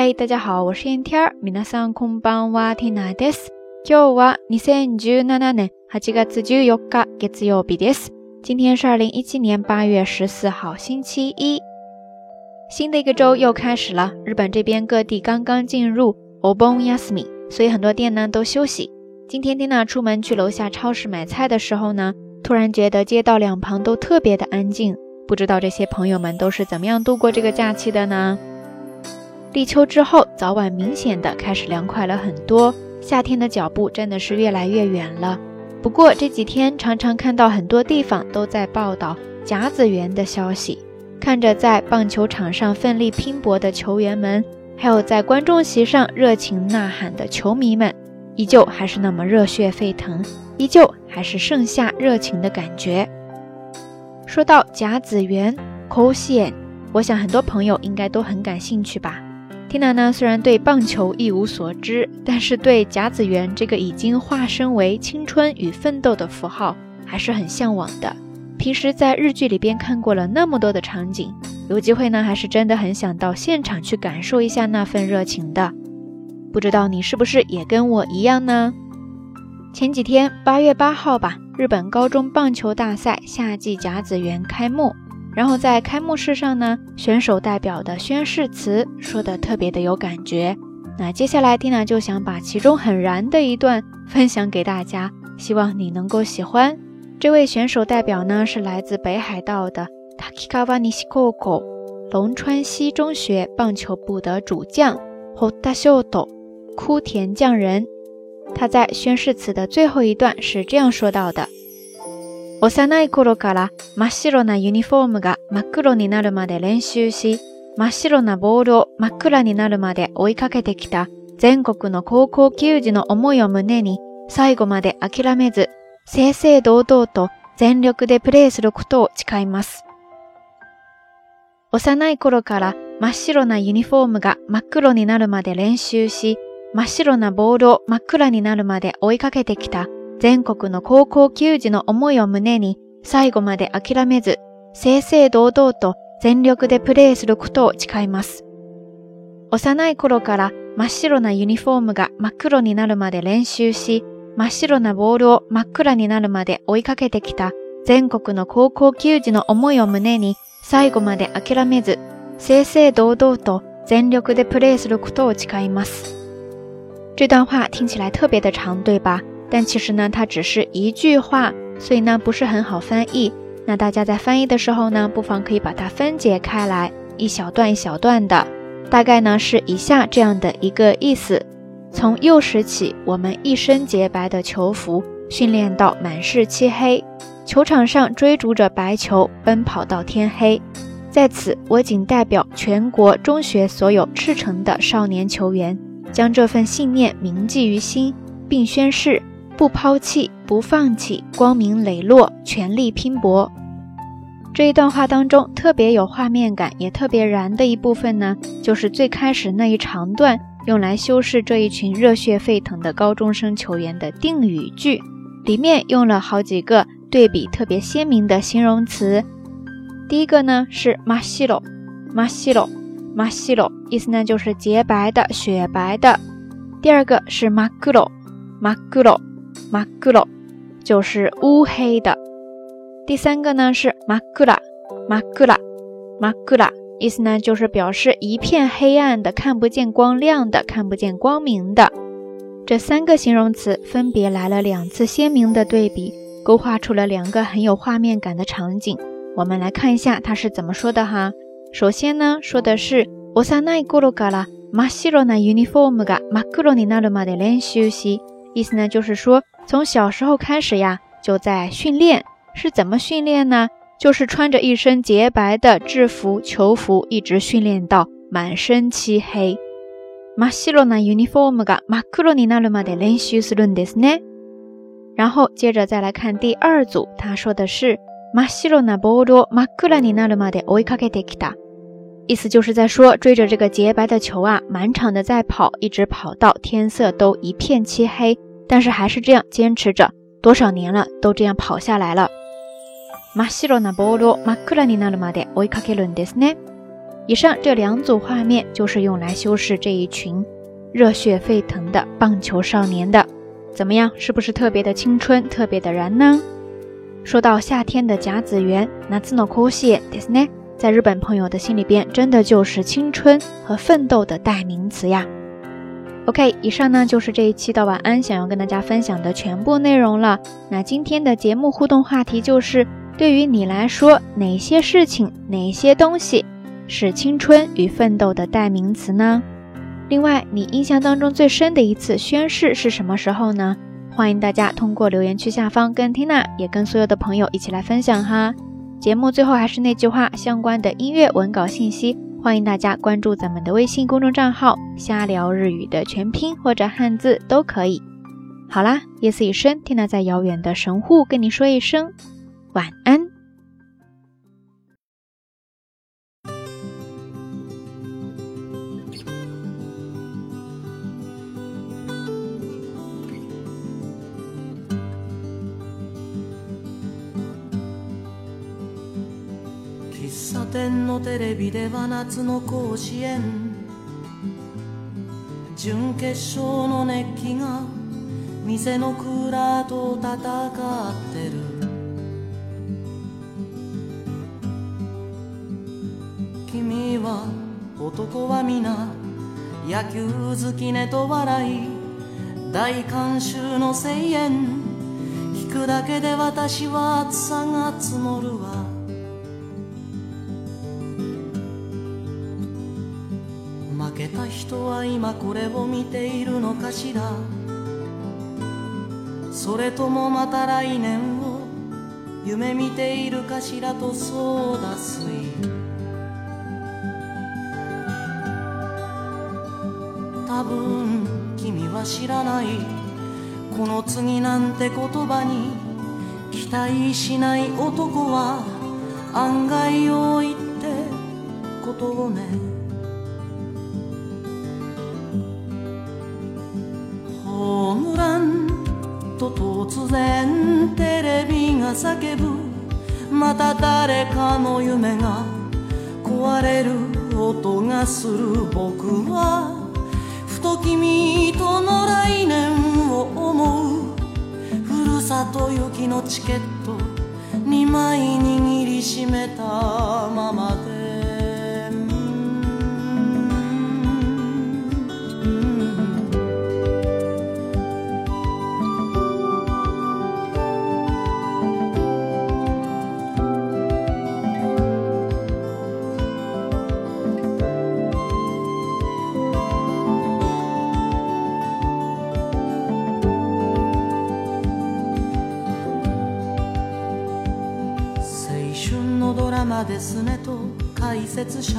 ヘイタジャハオシエン皆さんこんばんはティナです。今日は2017年8月14日月曜日です。今天是2017年8月14号星期一，新的一个周又开始了。日本这边各地刚刚进入 Yasmi，所以很多店呢都休息。今天蒂娜出门去楼下超市买菜的时候呢，突然觉得街道两旁都特别的安静。不知道这些朋友们都是怎么样度过这个假期的呢？立秋之后，早晚明显的开始凉快了很多，夏天的脚步真的是越来越远了。不过这几天常常看到很多地方都在报道甲子园的消息，看着在棒球场上奋力拼搏的球员们，还有在观众席上热情呐喊的球迷们，依旧还是那么热血沸腾，依旧还是盛夏热情的感觉。说到甲子园扣线，我想很多朋友应该都很感兴趣吧。Tina 呢，虽然对棒球一无所知，但是对甲子园这个已经化身为青春与奋斗的符号还是很向往的。平时在日剧里边看过了那么多的场景，有机会呢，还是真的很想到现场去感受一下那份热情的。不知道你是不是也跟我一样呢？前几天八月八号吧，日本高中棒球大赛夏季甲子园开幕。然后在开幕式上呢，选手代表的宣誓词说的特别的有感觉。那接下来蒂娜就想把其中很燃的一段分享给大家，希望你能够喜欢。这位选手代表呢是来自北海道的 Takikawa Nishikoko 龙川西中学棒球部的主将 h o t a s h o t o 枯田匠人。他在宣誓词的最后一段是这样说到的。幼い頃から真っ白なユニフォームが真っ黒になるまで練習し、真っ白なボールを真っ暗になるまで追いかけてきた全国の高校球児の思いを胸に最後まで諦めず、正々堂々と全力でプレーすることを誓います。幼い頃から真っ白なユニフォームが真っ黒になるまで練習し、真っ白なボールを真っ暗になるまで追いかけてきた全国の高校球児の思いを胸に、最後まで諦めず、正々堂々と全力でプレーすることを誓います。幼い頃から真っ白なユニフォームが真っ黒になるまで練習し、真っ白なボールを真っ暗になるまで追いかけてきた全国の高校球児の思いを胸に最後まで諦めず、正々堂々と全力でプレーすることを誓います。这段话听起来特别的长，对吧？但其实呢，它只是一句话，所以呢不是很好翻译。那大家在翻译的时候呢，不妨可以把它分解开来，一小段一小段的，大概呢是以下这样的一个意思：从幼时起，我们一身洁白的球服训练到满是漆黑，球场上追逐着白球，奔跑到天黑。在此，我仅代表全国中学所有赤诚的少年球员，将这份信念铭记于心，并宣誓。不抛弃，不放弃，光明磊落，全力拼搏。这一段话当中特别有画面感，也特别燃的一部分呢，就是最开始那一长段用来修饰这一群热血沸腾的高中生球员的定语句，里面用了好几个对比特别鲜明的形容词。第一个呢是 m a s i l u m a s i l m a s i l 意思呢就是洁白的、雪白的。第二个是 m a k u l o m a u l o マグロ，就是乌黑的。第三个呢是マグラ、マグラ、マグラ，意思呢就是表示一片黑暗的、看不见光亮的、看不见光明的。这三个形容词分别来了两次鲜明的对比，勾画出了两个很有画面感的场景。我们来看一下他是怎么说的哈。首先呢说的是、私はない頃から真っ白なユニフォームがマグロになるまで練習し。意思呢，就是说从小时候开始呀，就在训练。是怎么训练呢？就是穿着一身洁白的制服球服，一直训练到满身漆黑。然后接着再来看第二组，他说的是“马西罗那ボールマクラニナルマで追いかけできた”。意思就是在说追着这个洁白的球啊，满场的在跑，一直跑到天色都一片漆黑。但是还是这样坚持着，多少年了，都这样跑下来了。以上这两组画面就是用来修饰这一群热血沸腾的棒球少年的。怎么样，是不是特别的青春，特别的燃呢？说到夏天的甲子园，那自ですね，在日本朋友的心里边，真的就是青春和奋斗的代名词呀。OK，以上呢就是这一期的晚安想要跟大家分享的全部内容了。那今天的节目互动话题就是：对于你来说，哪些事情、哪些东西是青春与奋斗的代名词呢？另外，你印象当中最深的一次宣誓是什么时候呢？欢迎大家通过留言区下方跟 Tina 也跟所有的朋友一起来分享哈。节目最后还是那句话，相关的音乐、文稿信息。欢迎大家关注咱们的微信公众账号“瞎聊日语”的全拼或者汉字都可以。好啦，夜色已深，听娜在遥远的神户跟你说一声晚安。天のテレビでは夏の甲子園準決勝の熱気が店のクーラーと戦ってる君は男は皆野球好きねと笑い大観衆の声援聞くだけで私は暑さが積もるわた人は今これを見ているのかしらそれともまた来年を夢見ているかしらとそうだすい多分君は知らないこの次なんて言葉に期待しない男は案外多いってことをね然テレビが叫ぶまた誰かの夢が壊れる音がする僕はふと君との来年を思うふるさと行きのチケット2枚握りしめたですねと解説者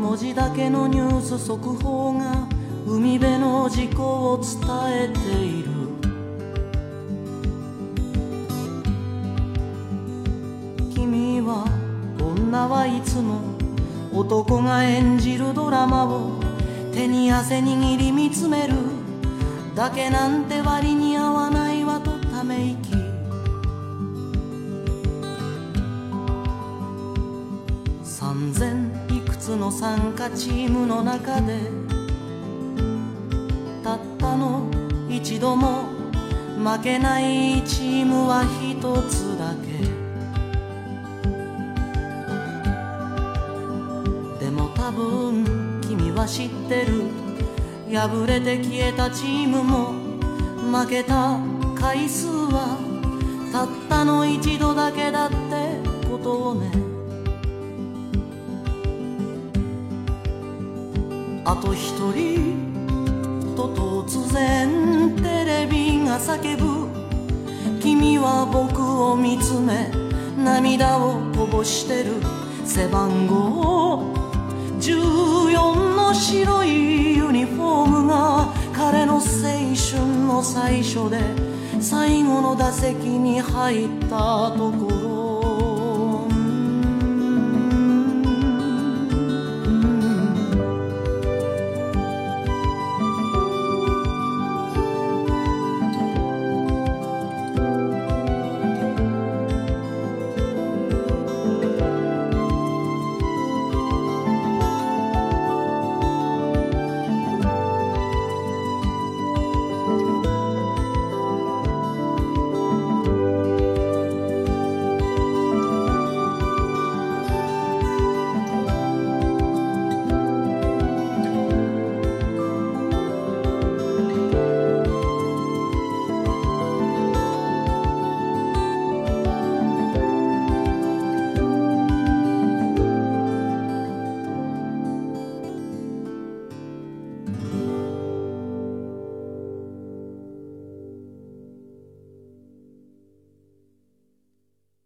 文字だけのニュース速報が海辺の事故を伝えている君は女はいつも男が演じるドラマを手に汗握り見つめるだけなんて割に合わないわとため息三千いくつの参加チームの中でたったの一度も負けないチームは一つだけでも多分君は知ってる破れて消えたチームも負けた回数はたったの一度だけだってことをねあと一人と突然テレビが叫ぶ君は僕を見つめ涙をこぼしてる背番号14の白いユニフォームが彼の青春の最初で最後の打席に入ったとこ